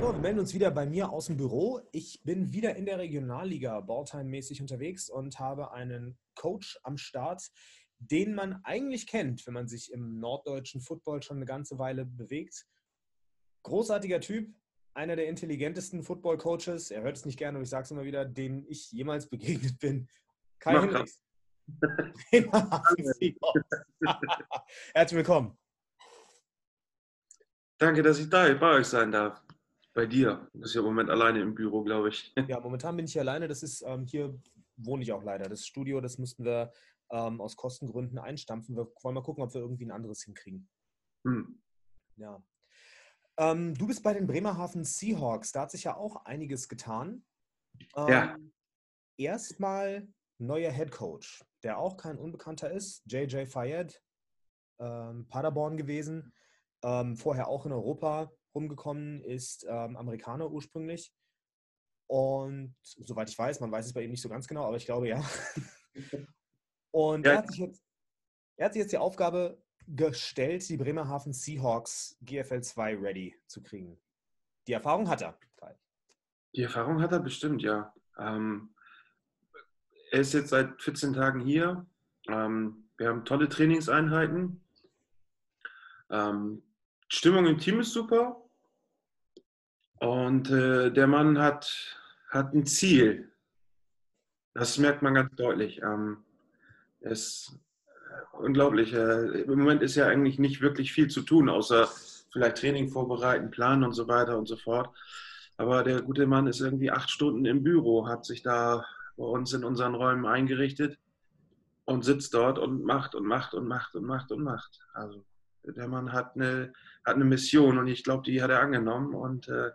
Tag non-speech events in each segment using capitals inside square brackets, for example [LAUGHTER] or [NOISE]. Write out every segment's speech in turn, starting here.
So, wir melden uns wieder bei mir aus dem Büro. Ich bin wieder in der Regionalliga Balltime-mäßig unterwegs und habe einen Coach am Start, den man eigentlich kennt, wenn man sich im norddeutschen Football schon eine ganze Weile bewegt. Großartiger Typ, einer der intelligentesten Football-Coaches, er hört es nicht gerne und ich sage es immer wieder, dem ich jemals begegnet bin. Kai Hendricks. [LAUGHS] [LAUGHS] Herzlich willkommen. Danke, dass ich da bei euch sein darf. Bei dir. Du bist ja im Moment alleine im Büro, glaube ich. [LAUGHS] Ja, momentan bin ich hier alleine. Das ist ähm, hier wohne ich auch leider. Das Studio, das müssten wir ähm, aus Kostengründen einstampfen. Wir wollen mal gucken, ob wir irgendwie ein anderes hinkriegen. Hm. Ja. Ähm, du bist bei den Bremerhaven Seahawks. Da hat sich ja auch einiges getan. ja. Ähm, erstmal neuer Head Coach, der auch kein Unbekannter ist. JJ Fayed, ähm, Paderborn gewesen. Ähm, vorher auch in Europa rumgekommen, ist ähm, Amerikaner ursprünglich. Und soweit ich weiß, man weiß es bei ihm nicht so ganz genau, aber ich glaube ja. [LAUGHS] Und ja. Er, hat sich jetzt, er hat sich jetzt die Aufgabe gestellt, die Bremerhaven Seahawks GFL 2 ready zu kriegen. Die Erfahrung hat er. Die Erfahrung hat er bestimmt, ja. Ähm, er ist jetzt seit 14 Tagen hier. Ähm, wir haben tolle Trainingseinheiten. Ähm, Stimmung im Team ist super. Und äh, der Mann hat, hat ein Ziel. Das merkt man ganz deutlich. Ähm, es unglaublich. Äh, Im Moment ist ja eigentlich nicht wirklich viel zu tun, außer vielleicht Training vorbereiten, planen und so weiter und so fort. Aber der gute Mann ist irgendwie acht Stunden im Büro, hat sich da bei uns in unseren Räumen eingerichtet und sitzt dort und macht und macht und macht und macht und macht. Also der Mann hat eine, hat eine Mission und ich glaube, die hat er angenommen. Und äh,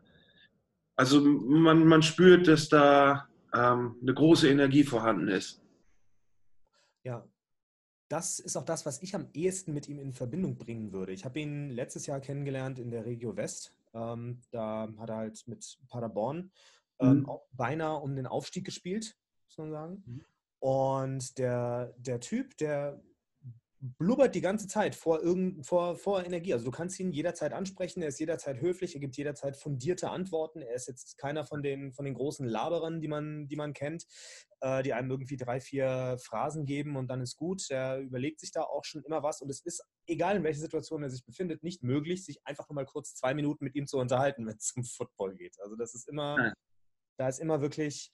also man, man spürt, dass da ähm, eine große Energie vorhanden ist. Ja, das ist auch das, was ich am ehesten mit ihm in Verbindung bringen würde. Ich habe ihn letztes Jahr kennengelernt in der Regio West. Ähm, da hat er halt mit Paderborn ähm, mhm. auch beinahe um den Aufstieg gespielt, muss man sagen. Mhm. Und der, der Typ, der blubbert die ganze Zeit vor, irgend, vor, vor Energie. Also du kannst ihn jederzeit ansprechen, er ist jederzeit höflich, er gibt jederzeit fundierte Antworten. Er ist jetzt keiner von den, von den großen Laberern, die man, die man kennt, äh, die einem irgendwie drei, vier Phrasen geben und dann ist gut. Er überlegt sich da auch schon immer was und es ist, egal in welcher Situation er sich befindet, nicht möglich, sich einfach nur mal kurz zwei Minuten mit ihm zu unterhalten, [LAUGHS] wenn es zum Football geht. Also das ist immer, ja. da ist immer wirklich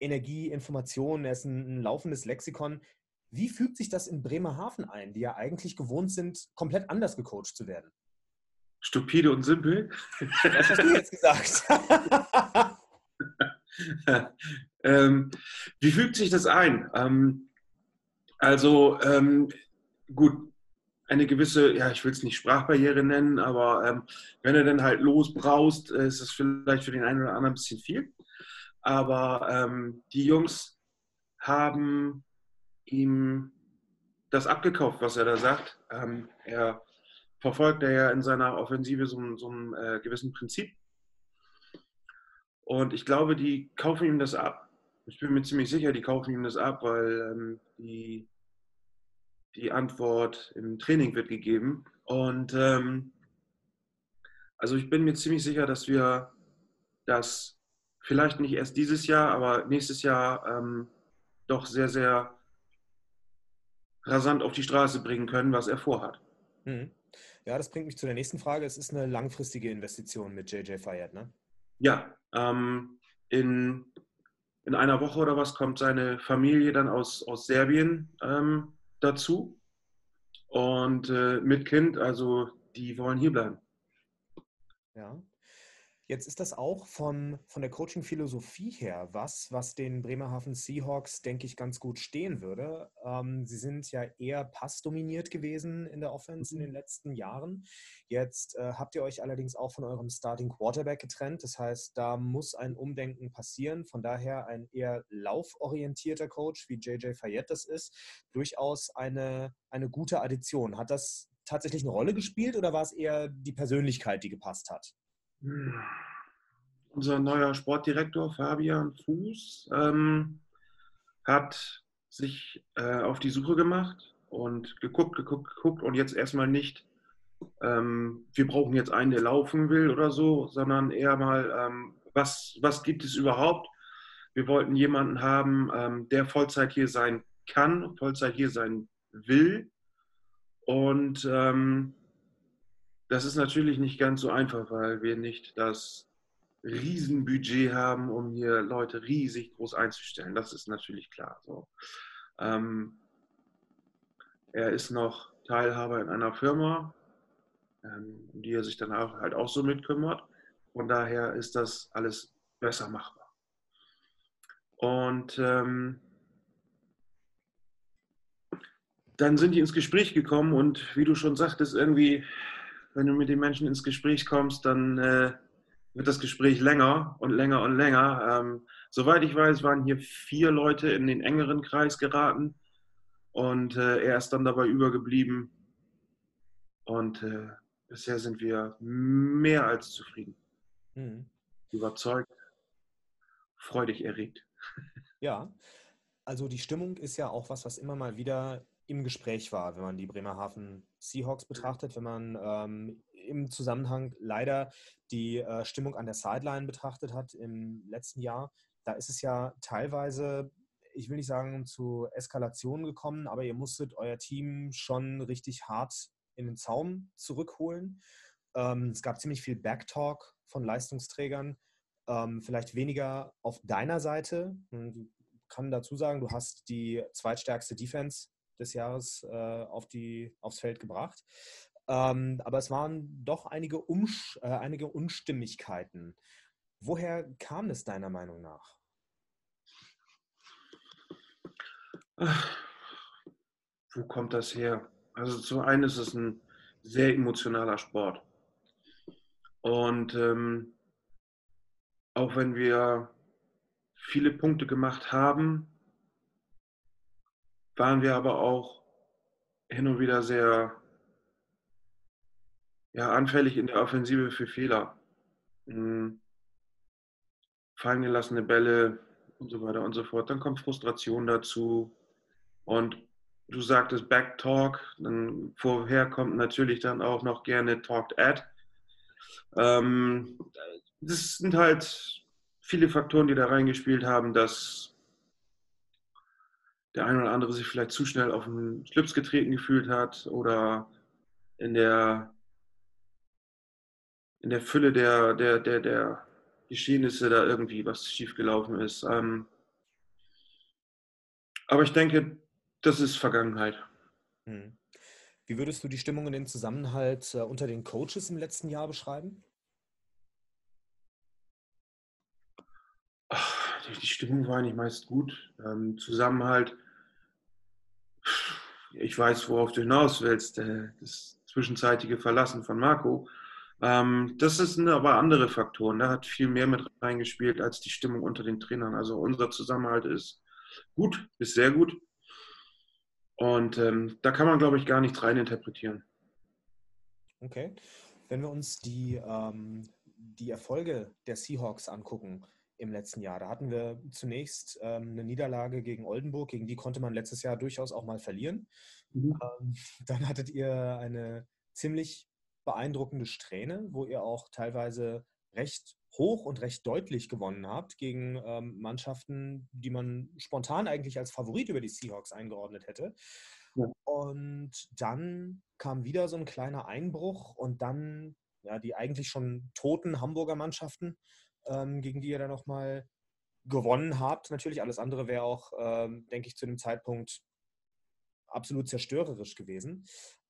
Energie, Information, er ist ein, ein laufendes Lexikon. Wie fügt sich das in Bremerhaven ein, die ja eigentlich gewohnt sind, komplett anders gecoacht zu werden? Stupide und simpel. Was hast du jetzt gesagt? [LAUGHS] ähm, wie fügt sich das ein? Ähm, also ähm, gut, eine gewisse, ja, ich will es nicht Sprachbarriere nennen, aber ähm, wenn er dann halt losbraust, äh, ist es vielleicht für den einen oder anderen ein bisschen viel. Aber ähm, die Jungs haben ihm das abgekauft, was er da sagt. Ähm, er verfolgt er ja in seiner Offensive so, so ein äh, gewissen Prinzip. Und ich glaube, die kaufen ihm das ab. Ich bin mir ziemlich sicher, die kaufen ihm das ab, weil ähm, die, die Antwort im Training wird gegeben. Und ähm, also ich bin mir ziemlich sicher, dass wir das vielleicht nicht erst dieses Jahr, aber nächstes Jahr ähm, doch sehr, sehr rasant auf die Straße bringen können, was er vorhat. Mhm. Ja, das bringt mich zu der nächsten Frage. Es ist eine langfristige Investition mit JJ Fayed, ne? Ja, ähm, in, in einer Woche oder was kommt seine Familie dann aus, aus Serbien ähm, dazu. Und äh, mit Kind, also die wollen hier bleiben. Ja. Jetzt ist das auch von, von der Coaching-Philosophie her was, was den Bremerhaven Seahawks, denke ich, ganz gut stehen würde. Ähm, sie sind ja eher passdominiert gewesen in der Offense mhm. in den letzten Jahren. Jetzt äh, habt ihr euch allerdings auch von eurem Starting Quarterback getrennt. Das heißt, da muss ein Umdenken passieren. Von daher ein eher lauforientierter Coach, wie JJ Fayette das ist, durchaus eine, eine gute Addition. Hat das tatsächlich eine Rolle gespielt oder war es eher die Persönlichkeit, die gepasst hat? Unser neuer Sportdirektor Fabian Fuß ähm, hat sich äh, auf die Suche gemacht und geguckt, geguckt, geguckt und jetzt erstmal nicht ähm, wir brauchen jetzt einen, der laufen will oder so, sondern eher mal, ähm, was, was gibt es überhaupt? Wir wollten jemanden haben, ähm, der Vollzeit hier sein kann, Vollzeit hier sein will. Und ähm, das ist natürlich nicht ganz so einfach, weil wir nicht das Riesenbudget haben, um hier Leute riesig groß einzustellen. Das ist natürlich klar. So. Ähm, er ist noch Teilhaber in einer Firma, ähm, die er sich dann auch, halt auch so mitkümmert. Von daher ist das alles besser machbar. Und ähm, dann sind die ins Gespräch gekommen und wie du schon sagtest, irgendwie, wenn du mit den Menschen ins Gespräch kommst, dann äh, wird das Gespräch länger und länger und länger. Ähm, soweit ich weiß, waren hier vier Leute in den engeren Kreis geraten und äh, er ist dann dabei übergeblieben. Und äh, bisher sind wir mehr als zufrieden. Mhm. Überzeugt, freudig erregt. Ja, also die Stimmung ist ja auch was, was immer mal wieder im Gespräch war, wenn man die Bremerhaven Seahawks betrachtet, wenn man ähm, im Zusammenhang leider die äh, Stimmung an der Sideline betrachtet hat im letzten Jahr. Da ist es ja teilweise, ich will nicht sagen zu Eskalationen gekommen, aber ihr musstet euer Team schon richtig hart in den Zaum zurückholen. Ähm, es gab ziemlich viel Backtalk von Leistungsträgern. Ähm, vielleicht weniger auf deiner Seite. Ich kann dazu sagen, du hast die zweitstärkste Defense des Jahres äh, auf die, aufs Feld gebracht. Ähm, aber es waren doch einige, Umsch äh, einige Unstimmigkeiten. Woher kam es deiner Meinung nach? Ach, wo kommt das her? Also zum einen ist es ein sehr emotionaler Sport. Und ähm, auch wenn wir viele Punkte gemacht haben, waren wir aber auch hin und wieder sehr ja, anfällig in der Offensive für Fehler. Hm. Fallen gelassene Bälle und so weiter und so fort. Dann kommt Frustration dazu. Und du sagtest Backtalk. Dann vorher kommt natürlich dann auch noch gerne Talked at. Ähm, das sind halt viele Faktoren, die da reingespielt haben, dass der eine oder andere sich vielleicht zu schnell auf den Schlips getreten gefühlt hat oder in der, in der Fülle der, der, der, der Geschehnisse da irgendwie was schiefgelaufen ist. Ähm, aber ich denke, das ist Vergangenheit. Hm. Wie würdest du die Stimmung und den Zusammenhalt äh, unter den Coaches im letzten Jahr beschreiben? Ach, die Stimmung war eigentlich meist gut. Ähm, Zusammenhalt ich weiß, worauf du hinaus willst, äh, das zwischenzeitige Verlassen von Marco. Ähm, das sind aber andere Faktoren. Da hat viel mehr mit reingespielt als die Stimmung unter den Trainern. Also unser Zusammenhalt ist gut, ist sehr gut. Und ähm, da kann man, glaube ich, gar nichts reininterpretieren. Okay. Wenn wir uns die, ähm, die Erfolge der Seahawks angucken, im letzten Jahr. Da hatten wir zunächst ähm, eine Niederlage gegen Oldenburg, gegen die konnte man letztes Jahr durchaus auch mal verlieren. Mhm. Ähm, [LAUGHS] dann hattet ihr eine ziemlich beeindruckende Strähne, wo ihr auch teilweise recht hoch und recht deutlich gewonnen habt gegen ähm, Mannschaften, die man spontan eigentlich als Favorit über die Seahawks eingeordnet hätte. Ja. Und dann kam wieder so ein kleiner Einbruch und dann ja, die eigentlich schon toten Hamburger Mannschaften ähm, gegen die ihr dann nochmal gewonnen habt. Natürlich, alles andere wäre auch, ähm, denke ich, zu dem Zeitpunkt absolut zerstörerisch gewesen.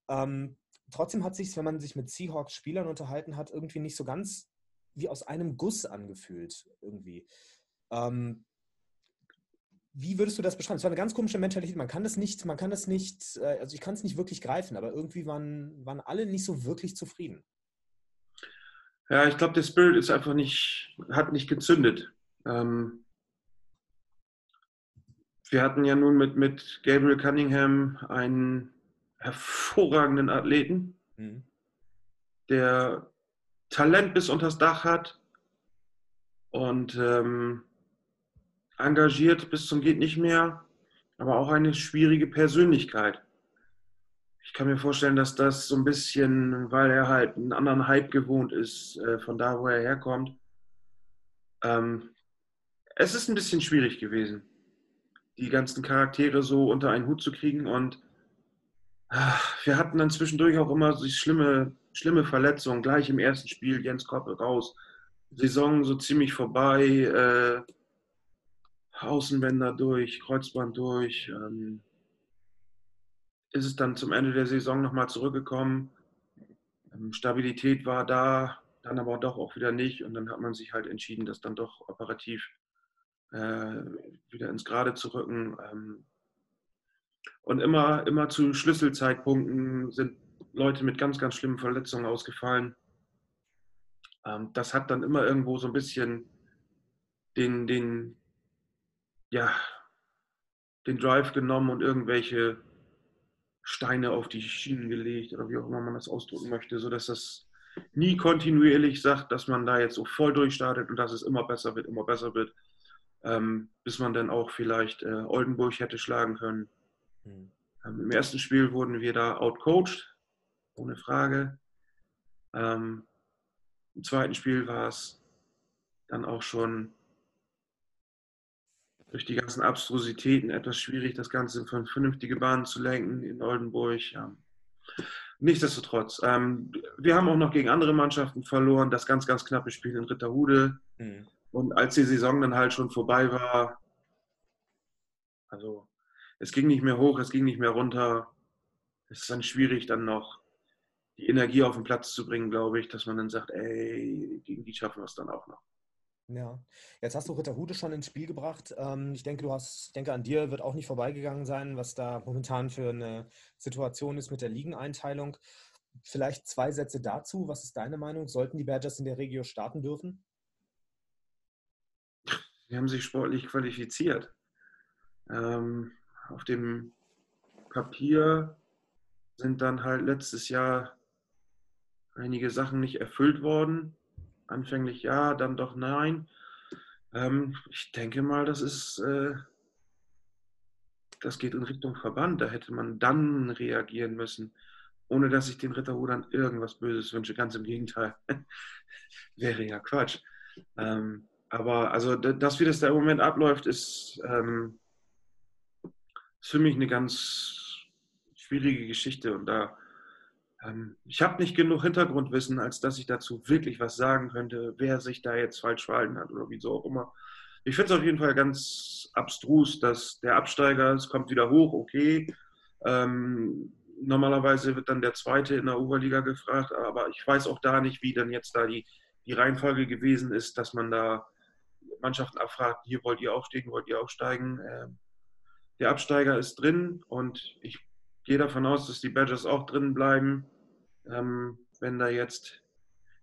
Ähm, trotzdem hat sich, wenn man sich mit Seahawks-Spielern unterhalten hat, irgendwie nicht so ganz wie aus einem Guss angefühlt, irgendwie. Ähm, wie würdest du das beschreiben? Es war eine ganz komische Mentalität. Man kann das nicht, man kann das nicht, äh, also ich kann es nicht wirklich greifen, aber irgendwie waren, waren alle nicht so wirklich zufrieden. Ja, ich glaube, der Spirit ist einfach nicht, hat nicht gezündet. Ähm, wir hatten ja nun mit, mit Gabriel Cunningham einen hervorragenden Athleten, mhm. der Talent bis unters Dach hat und ähm, engagiert bis zum geht nicht mehr, aber auch eine schwierige Persönlichkeit. Ich kann mir vorstellen, dass das so ein bisschen, weil er halt einen anderen Hype gewohnt ist, äh, von da, wo er herkommt. Ähm, es ist ein bisschen schwierig gewesen, die ganzen Charaktere so unter einen Hut zu kriegen. Und ach, wir hatten dann zwischendurch auch immer so schlimme, schlimme Verletzungen. Gleich im ersten Spiel Jens Koppel raus. Saison so ziemlich vorbei. Äh, Außenbänder durch, Kreuzband durch. Ähm, ist es dann zum Ende der Saison nochmal zurückgekommen. Ähm, Stabilität war da, dann aber doch auch wieder nicht. Und dann hat man sich halt entschieden, das dann doch operativ äh, wieder ins Gerade zu rücken. Ähm, und immer, immer zu Schlüsselzeitpunkten sind Leute mit ganz, ganz schlimmen Verletzungen ausgefallen. Ähm, das hat dann immer irgendwo so ein bisschen den, den, ja, den Drive genommen und irgendwelche Steine auf die Schienen gelegt oder wie auch immer man das ausdrücken möchte, sodass das nie kontinuierlich sagt, dass man da jetzt so voll durchstartet und dass es immer besser wird, immer besser wird, ähm, bis man dann auch vielleicht äh, Oldenburg hätte schlagen können. Mhm. Ähm, Im ersten Spiel wurden wir da outcoached, ohne Frage. Ähm, Im zweiten Spiel war es dann auch schon durch die ganzen Abstrusitäten etwas schwierig, das Ganze von vernünftige Bahnen zu lenken in Oldenburg. Ja. Nichtsdestotrotz, ähm, wir haben auch noch gegen andere Mannschaften verloren, das ganz, ganz knappe Spiel in Ritterhude. Mhm. Und als die Saison dann halt schon vorbei war, also es ging nicht mehr hoch, es ging nicht mehr runter. Es ist dann schwierig, dann noch die Energie auf den Platz zu bringen, glaube ich, dass man dann sagt, ey, gegen die schaffen wir es dann auch noch. Ja, jetzt hast du Ritterhude schon ins Spiel gebracht. Ähm, ich denke, du hast, ich denke, an dir wird auch nicht vorbeigegangen sein, was da momentan für eine Situation ist mit der Ligeneinteilung. Vielleicht zwei Sätze dazu. Was ist deine Meinung? Sollten die Badgers in der Regio starten dürfen? Sie haben sich sportlich qualifiziert. Ähm, auf dem Papier sind dann halt letztes Jahr einige Sachen nicht erfüllt worden anfänglich ja, dann doch nein. Ähm, ich denke mal, das ist, äh, das geht in Richtung Verband. Da hätte man dann reagieren müssen, ohne dass ich den Ritterrudern irgendwas Böses wünsche. Ganz im Gegenteil. [LAUGHS] Wäre ja Quatsch. Ähm, aber also, das, wie das da im Moment abläuft, ist, ähm, ist für mich eine ganz schwierige Geschichte. Und da ich habe nicht genug Hintergrundwissen, als dass ich dazu wirklich was sagen könnte, wer sich da jetzt falsch verhalten hat oder wieso auch immer. Ich finde es auf jeden Fall ganz abstrus, dass der Absteiger, es kommt wieder hoch, okay. Ähm, normalerweise wird dann der Zweite in der Oberliga gefragt, aber ich weiß auch da nicht, wie dann jetzt da die, die Reihenfolge gewesen ist, dass man da Mannschaften abfragt, hier wollt ihr aufsteigen, wollt ihr aufsteigen. Ähm, der Absteiger ist drin und ich gehe davon aus, dass die Badgers auch drin bleiben ähm, wenn da jetzt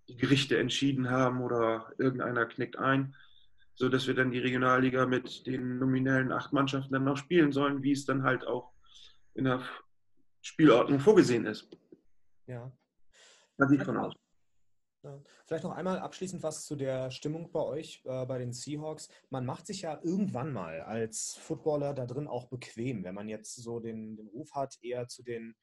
die Gerichte entschieden haben oder irgendeiner knickt ein, sodass wir dann die Regionalliga mit den nominellen acht Mannschaften dann noch spielen sollen, wie es dann halt auch in der Spielordnung vorgesehen ist. Ja. Da ich von aus. Vielleicht noch einmal abschließend was zu der Stimmung bei euch, äh, bei den Seahawks. Man macht sich ja irgendwann mal als Footballer da drin auch bequem, wenn man jetzt so den, den Ruf hat, eher zu den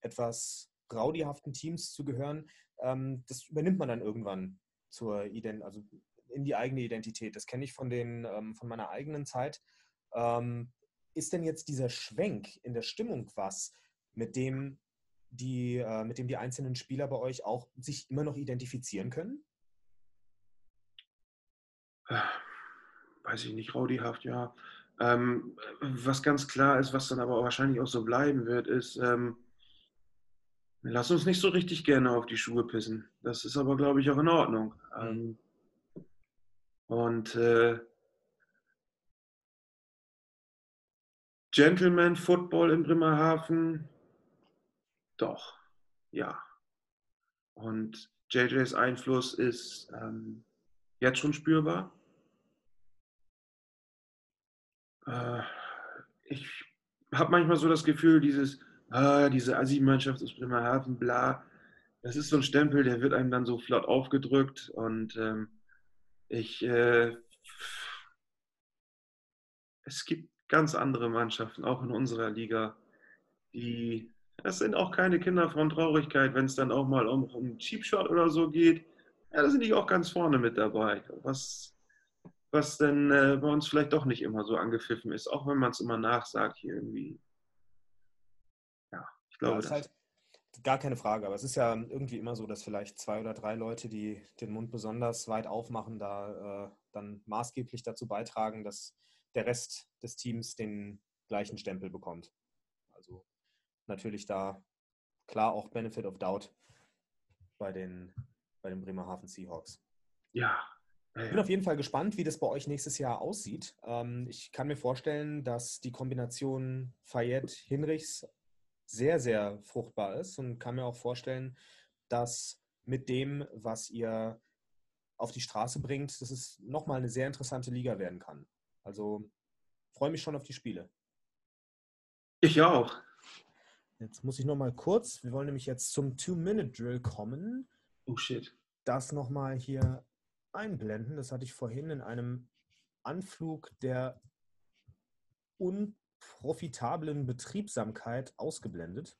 etwas raudihaften Teams zu gehören, ähm, das übernimmt man dann irgendwann zur Ident also in die eigene Identität. Das kenne ich von, den, ähm, von meiner eigenen Zeit. Ähm, ist denn jetzt dieser Schwenk in der Stimmung was, mit dem die, äh, mit dem die einzelnen Spieler bei euch auch sich immer noch identifizieren können? Weiß ich nicht, raudihaft, ja. Ähm, was ganz klar ist, was dann aber wahrscheinlich auch so bleiben wird, ist, ähm, Lass uns nicht so richtig gerne auf die Schuhe pissen. Das ist aber, glaube ich, auch in Ordnung. Mhm. Ähm, und äh, Gentleman Football in Bremerhaven, doch, ja. Und JJs Einfluss ist ähm, jetzt schon spürbar. Äh, ich habe manchmal so das Gefühl, dieses ah, diese Assi-Mannschaft aus Bremerhaven, bla. Das ist so ein Stempel, der wird einem dann so flott aufgedrückt und ähm, ich, äh, es gibt ganz andere Mannschaften, auch in unserer Liga, die Das sind auch keine Kinder von Traurigkeit, wenn es dann auch mal um, um Cheap Shot oder so geht. Ja, da sind die auch ganz vorne mit dabei. Was, was denn äh, bei uns vielleicht doch nicht immer so angepfiffen ist, auch wenn man es immer nachsagt hier irgendwie. Glaube. Das ist halt gar keine Frage, aber es ist ja irgendwie immer so, dass vielleicht zwei oder drei Leute, die den Mund besonders weit aufmachen, da äh, dann maßgeblich dazu beitragen, dass der Rest des Teams den gleichen Stempel bekommt. Also natürlich da klar auch Benefit of Doubt bei den, bei den Bremerhaven Seahawks. Ja. Ich bin auf jeden Fall gespannt, wie das bei euch nächstes Jahr aussieht. Ähm, ich kann mir vorstellen, dass die Kombination Fayette-Hinrichs sehr, sehr fruchtbar ist und kann mir auch vorstellen, dass mit dem, was ihr auf die Straße bringt, dass es nochmal eine sehr interessante Liga werden kann. Also freue mich schon auf die Spiele. Ich auch. Jetzt muss ich noch mal kurz, wir wollen nämlich jetzt zum Two-Minute-Drill kommen. Oh shit. Das noch mal hier einblenden. Das hatte ich vorhin in einem Anflug der unprofitablen Betriebsamkeit ausgeblendet.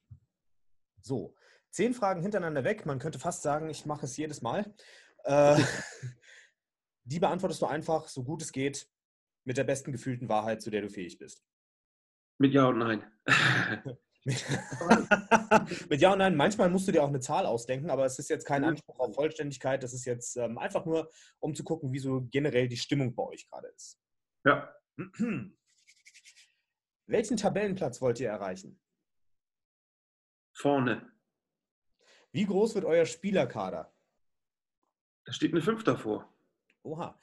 So, zehn Fragen hintereinander weg. Man könnte fast sagen, ich mache es jedes Mal. Äh, [LAUGHS] die beantwortest du einfach, so gut es geht, mit der besten gefühlten Wahrheit, zu der du fähig bist. Mit Ja und Nein. [LAUGHS] Mit Ja und Nein. Manchmal musst du dir auch eine Zahl ausdenken, aber es ist jetzt kein Anspruch auf Vollständigkeit. Das ist jetzt ähm, einfach nur, um zu gucken, wie so generell die Stimmung bei euch gerade ist. Ja. [CLEARS THROAT] Welchen Tabellenplatz wollt ihr erreichen? Vorne. Wie groß wird euer Spielerkader? Da steht eine 5 davor. Oha.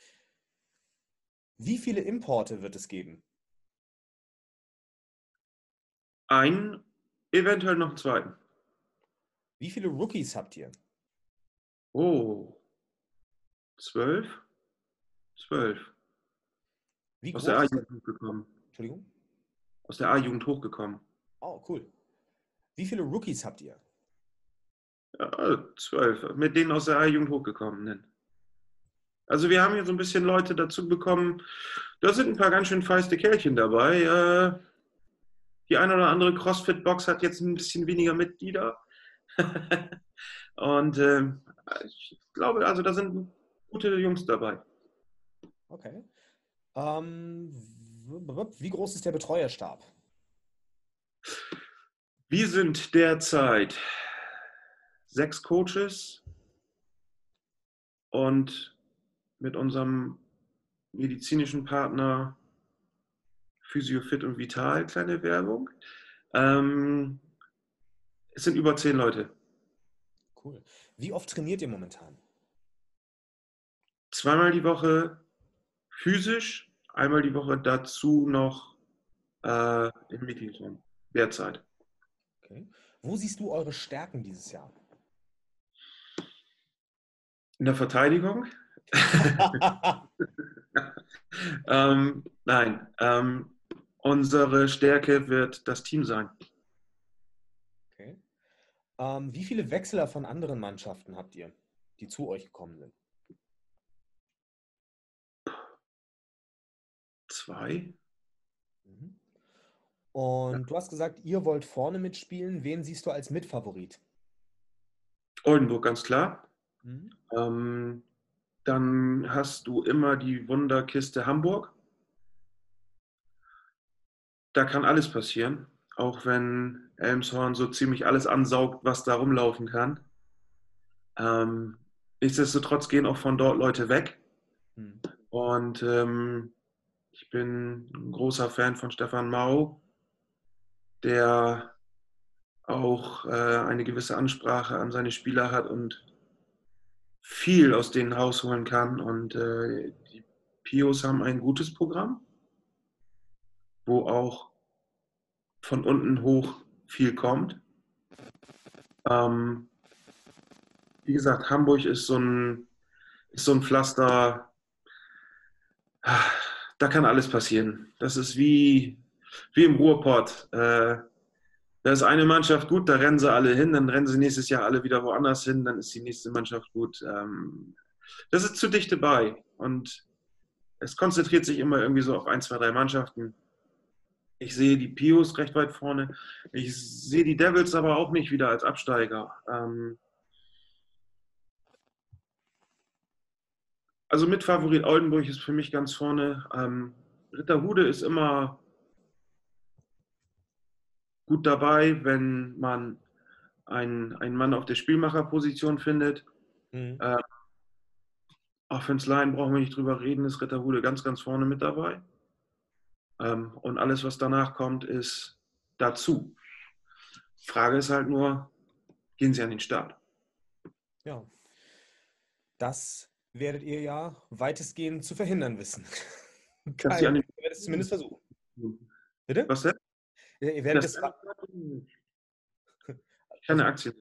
Wie viele Importe wird es geben? Ein Eventuell noch einen zweiten. Wie viele Rookies habt ihr? Oh, zwölf? Zwölf. Wie Aus der A-Jugend hochgekommen. Entschuldigung? Aus der A-Jugend hochgekommen. Oh, cool. Wie viele Rookies habt ihr? Ja, zwölf. Mit denen aus der A-Jugend hochgekommenen. Also wir haben hier so ein bisschen Leute dazu bekommen. Da sind ein paar ganz schön feiste Kerlchen dabei. Äh, die eine oder andere CrossFit-Box hat jetzt ein bisschen weniger Mitglieder. [LAUGHS] Und äh, ich glaube, also da sind gute Jungs dabei. Okay. Ähm, wie groß ist der Betreuerstab? Wir sind derzeit sechs Coaches und mit unserem medizinischen Partner Physio Fit und Vital, kleine Werbung. Ähm, es sind über zehn Leute. Cool. Wie oft trainiert ihr momentan? Zweimal die Woche physisch, einmal die Woche dazu noch äh, im Meetingraum, derzeit. Okay. Wo siehst du eure Stärken dieses Jahr? In der Verteidigung. [LAUGHS] ähm, nein, ähm, Unsere Stärke wird das Team sein. Okay. Ähm, wie viele Wechseler von anderen Mannschaften habt ihr, die zu euch gekommen sind? Zwei. Mhm. Und ja. du hast gesagt, ihr wollt vorne mitspielen. Wen siehst du als Mitfavorit? Oldenburg, ganz klar. Mhm. Ähm, dann hast du immer die Wunderkiste Hamburg da kann alles passieren, auch wenn Elmshorn so ziemlich alles ansaugt, was da rumlaufen kann. Ähm, nichtsdestotrotz gehen auch von dort Leute weg. Hm. Und ähm, ich bin ein großer Fan von Stefan Mau, der auch äh, eine gewisse Ansprache an seine Spieler hat und viel aus denen rausholen kann. Und äh, die Pios haben ein gutes Programm wo auch von unten hoch viel kommt. Ähm, wie gesagt, Hamburg ist so ein, ist so ein Pflaster, da kann alles passieren. Das ist wie, wie im Ruhrpott. Äh, da ist eine Mannschaft gut, da rennen sie alle hin, dann rennen sie nächstes Jahr alle wieder woanders hin, dann ist die nächste Mannschaft gut. Ähm, das ist zu dicht dabei und es konzentriert sich immer irgendwie so auf ein, zwei, drei Mannschaften. Ich sehe die Pios recht weit vorne. Ich sehe die Devils aber auch nicht wieder als Absteiger. Ähm also mit Favorit Oldenburg ist für mich ganz vorne. Ähm Ritterhude ist immer gut dabei, wenn man einen, einen Mann auf der Spielmacherposition findet. Mhm. Ähm, Offense Line brauchen wir nicht drüber reden, ist Ritterhude ganz, ganz vorne mit dabei. Ähm, und alles, was danach kommt, ist dazu. Frage ist halt nur, gehen Sie an den Start? Ja, das werdet ihr ja weitestgehend zu verhindern wissen. Kein, ihr werdet es zumindest versuchen. Bitte? Was denn? Ihr werdet das, das keine Aktien.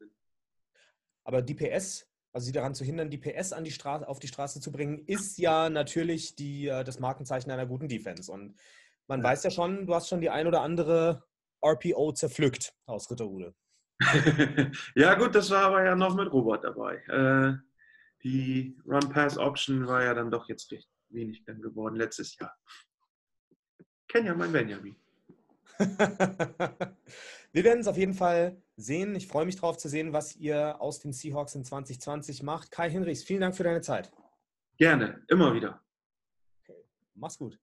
Aber die PS, also sie daran zu hindern, die PS an die Straße, auf die Straße zu bringen, ist ja natürlich die, äh, das Markenzeichen einer guten Defense. Und man weiß ja schon, du hast schon die ein oder andere RPO zerpflückt aus Ritterhude. [LAUGHS] ja, gut, das war aber ja noch mit Robert dabei. Äh, die Run-Pass-Option war ja dann doch jetzt recht wenig dann geworden letztes Jahr. Kenn ja mein Benjamin. [LAUGHS] Wir werden es auf jeden Fall sehen. Ich freue mich darauf zu sehen, was ihr aus den Seahawks in 2020 macht. Kai Hinrichs, vielen Dank für deine Zeit. Gerne, immer wieder. Okay. Mach's gut.